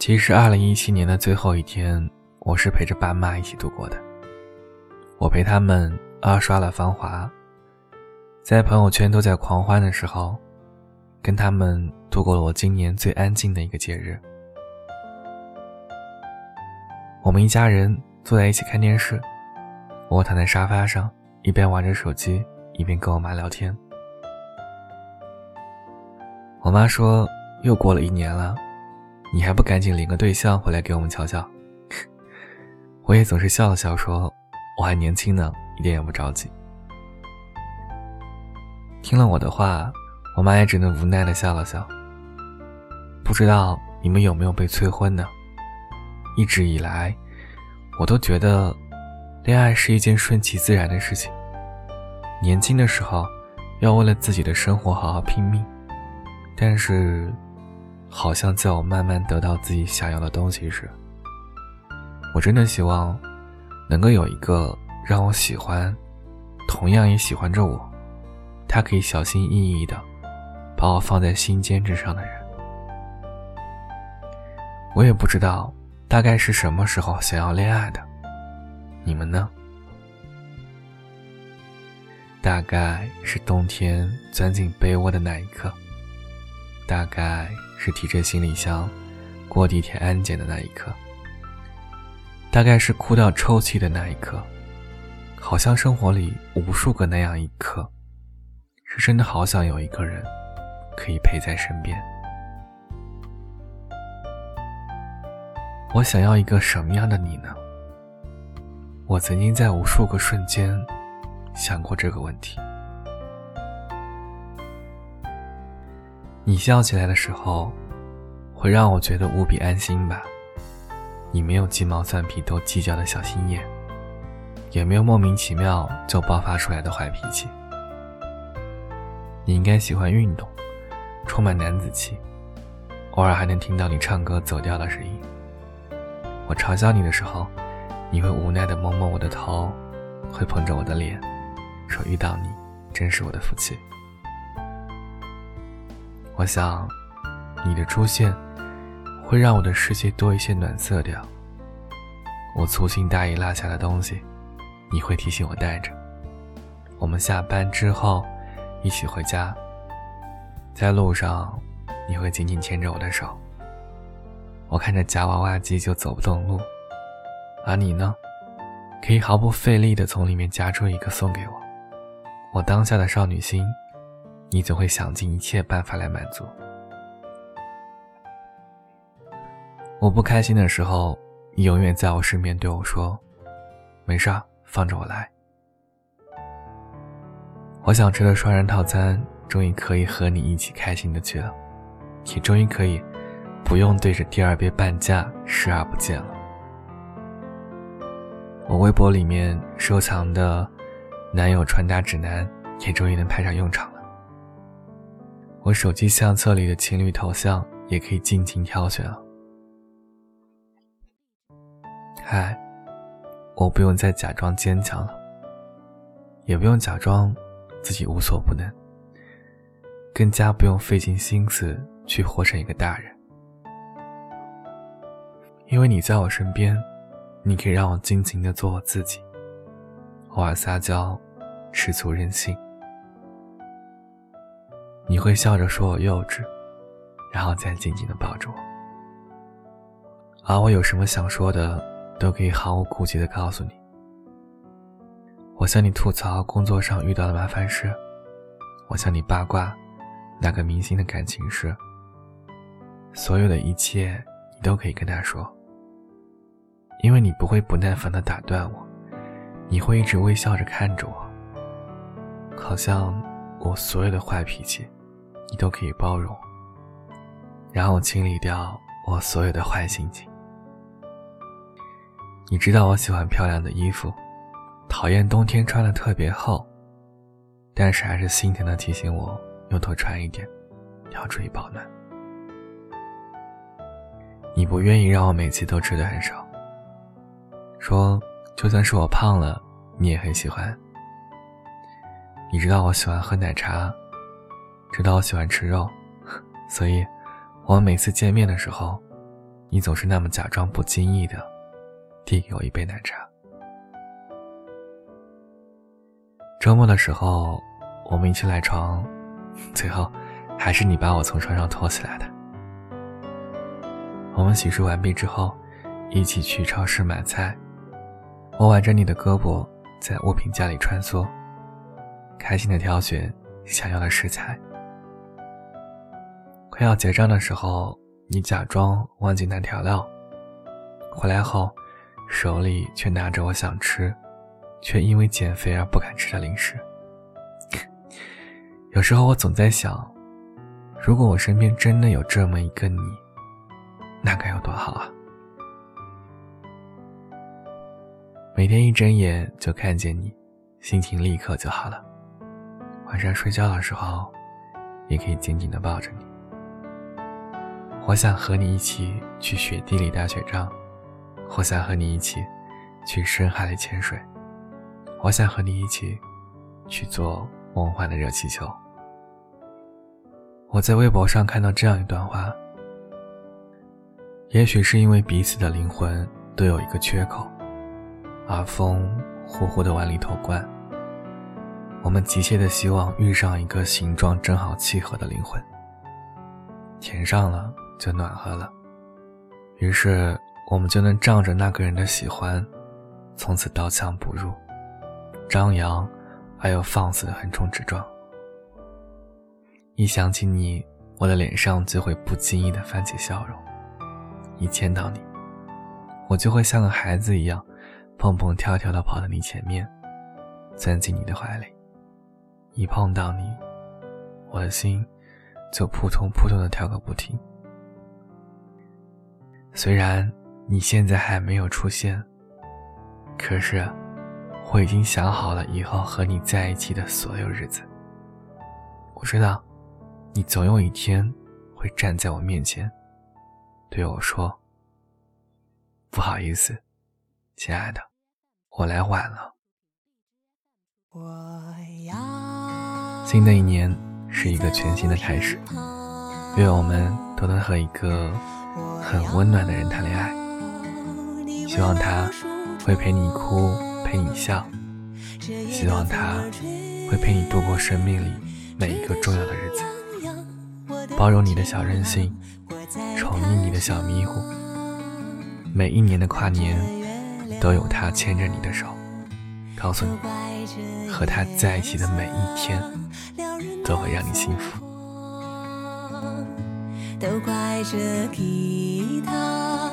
其实，二零一七年的最后一天，我是陪着爸妈一起度过的。我陪他们二刷了《芳华》，在朋友圈都在狂欢的时候，跟他们度过了我今年最安静的一个节日。我们一家人坐在一起看电视，我躺在沙发上，一边玩着手机，一边跟我妈聊天。我妈说：“又过了一年了。”你还不赶紧领个对象回来给我们瞧瞧？我也总是笑了笑说：“我还年轻呢，一点也不着急。”听了我的话，我妈也只能无奈的笑了笑。不知道你们有没有被催婚呢？一直以来，我都觉得，恋爱是一件顺其自然的事情。年轻的时候，要为了自己的生活好好拼命，但是。好像在我慢慢得到自己想要的东西时，我真的希望能够有一个让我喜欢，同样也喜欢着我，他可以小心翼翼的把我放在心尖之上的人。我也不知道大概是什么时候想要恋爱的，你们呢？大概是冬天钻进被窝的那一刻，大概。是提着行李箱过地铁安检的那一刻，大概是哭到抽泣的那一刻，好像生活里无数个那样一刻，是真的好想有一个人可以陪在身边。我想要一个什么样的你呢？我曾经在无数个瞬间想过这个问题。你笑起来的时候，会让我觉得无比安心吧。你没有鸡毛蒜皮都计较的小心眼，也没有莫名其妙就爆发出来的坏脾气。你应该喜欢运动，充满男子气，偶尔还能听到你唱歌走调的声音。我嘲笑你的时候，你会无奈的摸摸我的头，会捧着我的脸，说遇到你真是我的福气。我想，你的出现会让我的世界多一些暖色调。我粗心大意落下的东西，你会提醒我带着。我们下班之后一起回家，在路上你会紧紧牵着我的手。我看着夹娃娃机就走不动路，而你呢，可以毫不费力地从里面夹出一个送给我。我当下的少女心。你总会想尽一切办法来满足。我不开心的时候，你永远在我身边对我说：“没事，放着我来。”我想吃的双人套餐终于可以和你一起开心的去了，也终于可以不用对着第二杯半价视而不见了。我微博里面收藏的男友穿搭指南也终于能派上用场。我手机相册里的情侣头像也可以尽情挑选了。嗨，我不用再假装坚强了，也不用假装自己无所不能，更加不用费尽心思去活成一个大人。因为你在我身边，你可以让我尽情的做我自己，偶尔撒娇，吃醋任性。你会笑着说我幼稚，然后再紧紧的抱着我。而我有什么想说的，都可以毫无顾忌的告诉你。我向你吐槽工作上遇到的麻烦事，我向你八卦那个明星的感情事。所有的一切，你都可以跟他说，因为你不会不耐烦的打断我，你会一直微笑着看着我，好像我所有的坏脾气。你都可以包容，然后清理掉我所有的坏心情。你知道我喜欢漂亮的衣服，讨厌冬天穿的特别厚，但是还是心疼的提醒我要多穿一点，要注意保暖。你不愿意让我每次都吃的很少，说就算是我胖了，你也很喜欢。你知道我喜欢喝奶茶。知道我喜欢吃肉，所以，我们每次见面的时候，你总是那么假装不经意的递给我一杯奶茶。周末的时候，我们一起赖床，最后还是你把我从床上拖起来的。我们洗漱完毕之后，一起去超市买菜。我挽着你的胳膊，在物品架里穿梭，开心的挑选想要的食材。快要结账的时候，你假装忘记拿调料，回来后，手里却拿着我想吃，却因为减肥而不敢吃的零食。有时候我总在想，如果我身边真的有这么一个你。那该有多好啊！每天一睁眼就看见你，心情立刻就好了。晚上睡觉的时候，也可以紧紧的抱着你。我想和你一起去雪地里打雪仗，我想和你一起去深海里潜水，我想和你一起去做梦幻的热气球。我在微博上看到这样一段话。也许是因为彼此的灵魂都有一个缺口，而风呼呼的往里头灌。我们急切的希望遇上一个形状正好契合的灵魂，填上了就暖和了，于是我们就能仗着那个人的喜欢，从此刀枪不入，张扬而又放肆的横冲直撞。一想起你，我的脸上就会不经意的泛起笑容。一见到你，我就会像个孩子一样，蹦蹦跳跳的跑到你前面，钻进你的怀里。一碰到你，我的心就扑通扑通的跳个不停。虽然你现在还没有出现，可是我已经想好了以后和你在一起的所有日子。我知道，你总有一天会站在我面前。对我说：“不好意思，亲爱的，我来晚了。”我要新的一年是一个全新的开始，愿我们都能和一个很温暖的人谈恋爱。希望他会陪你哭，陪你笑；希望他会陪你度过生命里每一个重要的日子，包容你的小任性。宠溺你的小迷糊，每一年的跨年都有他牵着你的手，告诉你和他在一起的每一天都会让你幸福。都怪这吉他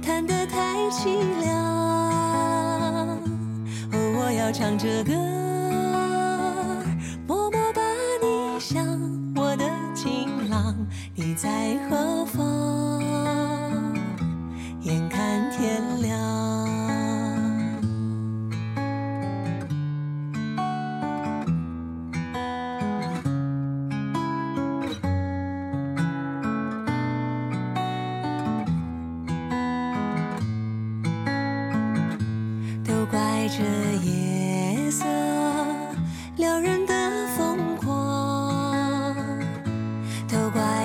弹得太凄凉，哦，我要唱着歌，